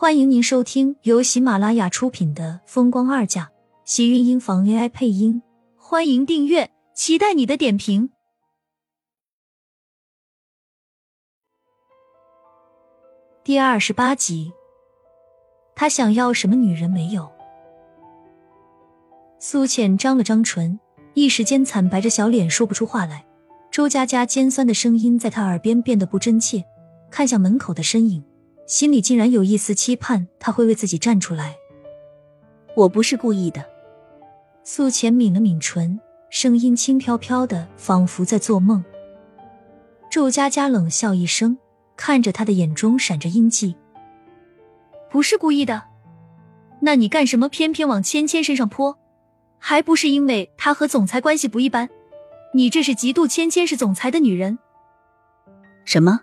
欢迎您收听由喜马拉雅出品的《风光二嫁》，喜运音房 AI 配音。欢迎订阅，期待你的点评。第二十八集，他想要什么女人没有？苏浅张了张唇，一时间惨白着小脸，说不出话来。周佳佳尖酸的声音在他耳边变得不真切，看向门口的身影，心里竟然有一丝期盼，他会为自己站出来。我不是故意的。素浅抿了抿唇，声音轻飘飘的，仿佛在做梦。祝佳佳冷笑一声，看着他的眼中闪着阴迹。不是故意的，那你干什么偏偏往芊芊身上泼？还不是因为她和总裁关系不一般？你这是嫉妒芊芊是总裁的女人？什么？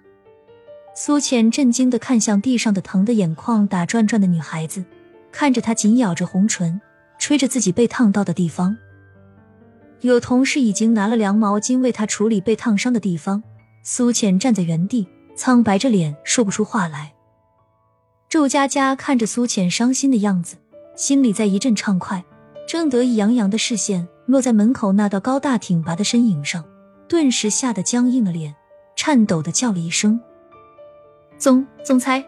苏浅震惊的看向地上的疼的眼眶打转转的女孩子，看着她紧咬着红唇，吹着自己被烫到的地方。有同事已经拿了凉毛巾为她处理被烫伤的地方。苏浅站在原地，苍白着脸，说不出话来。周佳佳看着苏浅伤心的样子，心里在一阵畅快，正得意洋洋的视线。落在门口那道高大挺拔的身影上，顿时吓得僵硬了脸，颤抖的叫了一声：“总总裁！”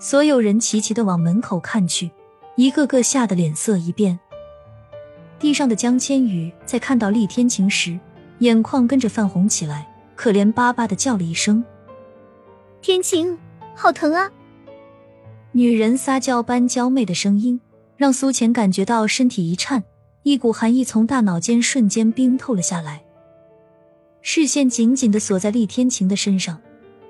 所有人齐齐的往门口看去，一个个吓得脸色一变。地上的江千羽在看到厉天晴时，眼眶跟着泛红起来，可怜巴巴的叫了一声：“天晴，好疼啊！”女人撒娇般娇媚的声音，让苏浅感觉到身体一颤。一股寒意从大脑间瞬间冰透了下来，视线紧紧的锁在厉天晴的身上。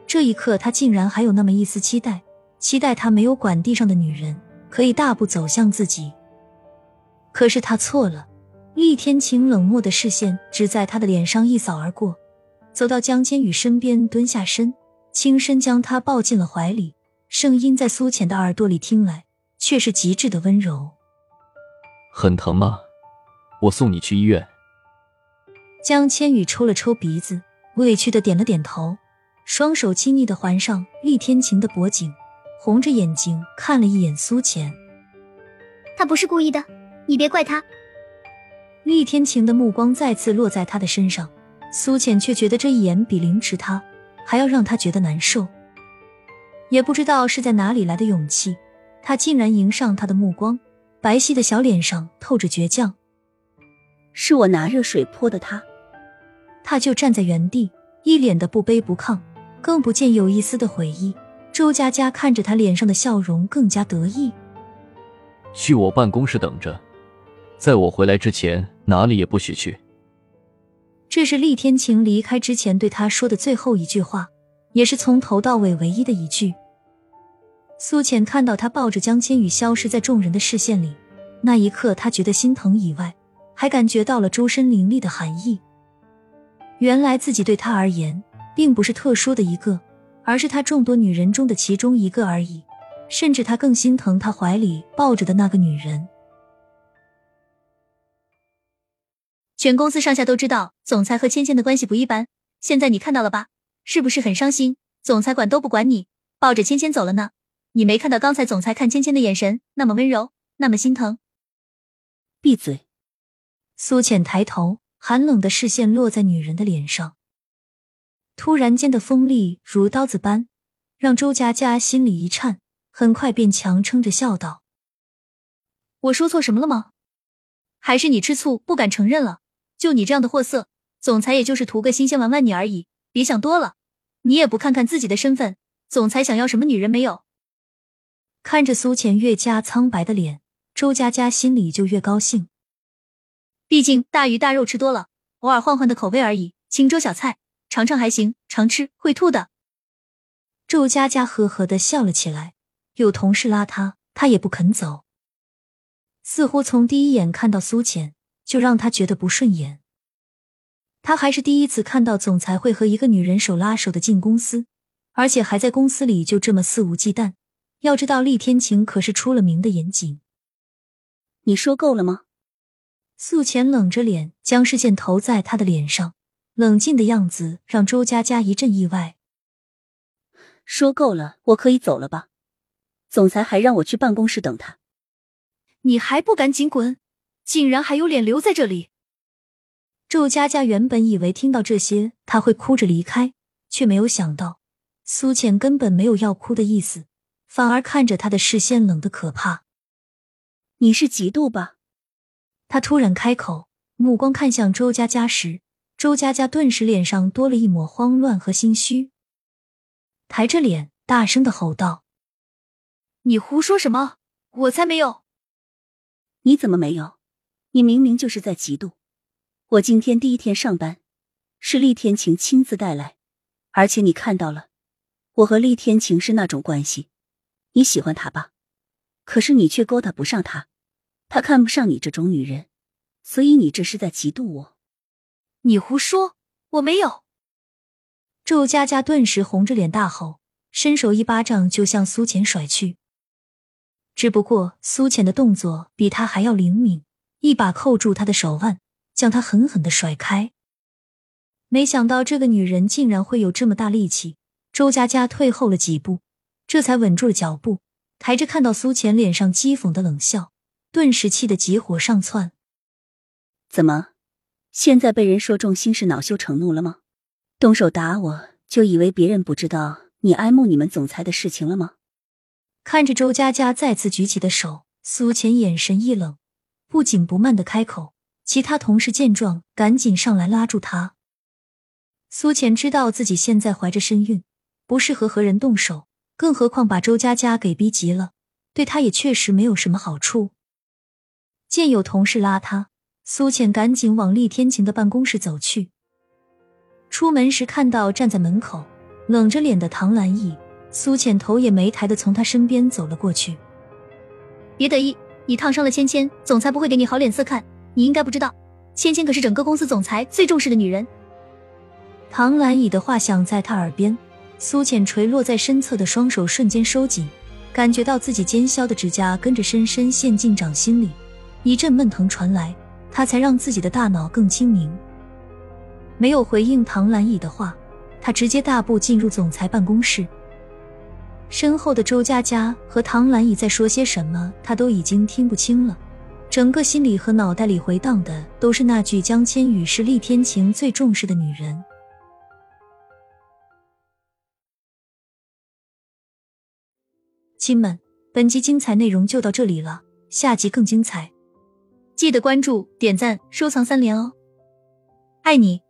这一刻，他竟然还有那么一丝期待，期待他没有管地上的女人，可以大步走向自己。可是他错了，厉天晴冷漠的视线只在他的脸上一扫而过，走到江千羽身边，蹲下身，轻身将他抱进了怀里，声音在苏浅的耳朵里听来，却是极致的温柔。很疼吗？我送你去医院。江千羽抽了抽鼻子，委屈的点了点头，双手亲昵的环上厉天晴的脖颈，红着眼睛看了一眼苏浅。他不是故意的，你别怪他。厉天晴的目光再次落在他的身上，苏浅却觉得这一眼比凌迟他还要让他觉得难受。也不知道是在哪里来的勇气，他竟然迎上他的目光，白皙的小脸上透着倔强。是我拿热水泼的他，他就站在原地，一脸的不卑不亢，更不见有一丝的悔意。周佳佳看着他脸上的笑容，更加得意。去我办公室等着，在我回来之前，哪里也不许去。这是厉天晴离开之前对他说的最后一句话，也是从头到尾唯一的一句。苏浅看到他抱着江千羽消失在众人的视线里，那一刻，他觉得心疼以外。还感觉到了周身凌厉的寒意。原来自己对他而言，并不是特殊的一个，而是他众多女人中的其中一个而已。甚至他更心疼他怀里抱着的那个女人。全公司上下都知道，总裁和芊芊的关系不一般。现在你看到了吧？是不是很伤心？总裁管都不管你，抱着芊芊走了呢？你没看到刚才总裁看芊芊的眼神那么温柔，那么心疼？闭嘴！苏浅抬头，寒冷的视线落在女人的脸上。突然间的锋利如刀子般，让周佳佳心里一颤，很快便强撑着笑道：“我说错什么了吗？还是你吃醋不敢承认了？就你这样的货色，总裁也就是图个新鲜玩玩你而已。别想多了，你也不看看自己的身份，总裁想要什么女人没有？”看着苏浅越加苍白的脸，周佳佳心里就越高兴。毕竟大鱼大肉吃多了，偶尔换换的口味而已。清粥小菜尝尝还行，常吃会吐的。周佳佳呵呵的笑了起来。有同事拉他，他也不肯走。似乎从第一眼看到苏浅，就让他觉得不顺眼。他还是第一次看到总裁会和一个女人手拉手的进公司，而且还在公司里就这么肆无忌惮。要知道，厉天晴可是出了名的严谨。你说够了吗？素浅冷着脸，将视线投在他的脸上，冷静的样子让周佳佳一阵意外。说够了，我可以走了吧？总裁还让我去办公室等他，你还不赶紧滚！竟然还有脸留在这里！周佳佳原本以为听到这些他会哭着离开，却没有想到苏浅根本没有要哭的意思，反而看着他的视线冷得可怕。你是嫉妒吧？他突然开口，目光看向周佳佳时，周佳佳顿时脸上多了一抹慌乱和心虚，抬着脸大声的吼道：“你胡说什么？我才没有！你怎么没有？你明明就是在嫉妒。我今天第一天上班，是厉天晴亲自带来，而且你看到了，我和厉天晴是那种关系，你喜欢他吧？可是你却勾搭不上他。”他看不上你这种女人，所以你这是在嫉妒我。你胡说，我没有。周佳佳顿时红着脸大吼，伸手一巴掌就向苏浅甩去。只不过苏浅的动作比他还要灵敏，一把扣住他的手腕，将他狠狠的甩开。没想到这个女人竟然会有这么大力气，周佳佳退后了几步，这才稳住了脚步，抬着看到苏浅脸上讥讽的冷笑。顿时气得急火上窜。怎么，现在被人说中心是恼羞成怒了吗？动手打我就以为别人不知道你爱慕你们总裁的事情了吗？看着周佳佳再次举起的手，苏浅眼神一冷，不紧不慢的开口。其他同事见状，赶紧上来拉住她。苏浅知道自己现在怀着身孕，不适合和人动手，更何况把周佳佳给逼急了，对她也确实没有什么好处。见有同事拉他，苏浅赶紧往厉天晴的办公室走去。出门时看到站在门口冷着脸的唐兰逸，苏浅头也没抬的从他身边走了过去。别得意，你烫伤了芊芊，总裁不会给你好脸色看。你应该不知道，芊芊可是整个公司总裁最重视的女人。唐兰逸的话响在他耳边，苏浅垂落在身侧的双手瞬间收紧，感觉到自己尖削的指甲跟着深深陷进掌心里。一阵闷疼传来，他才让自己的大脑更清明。没有回应唐兰逸的话，他直接大步进入总裁办公室。身后的周佳佳和唐兰逸在说些什么，他都已经听不清了。整个心里和脑袋里回荡的都是那句：“江千羽是厉天晴最重视的女人。”亲们，本集精彩内容就到这里了，下集更精彩。记得关注、点赞、收藏三连哦，爱你！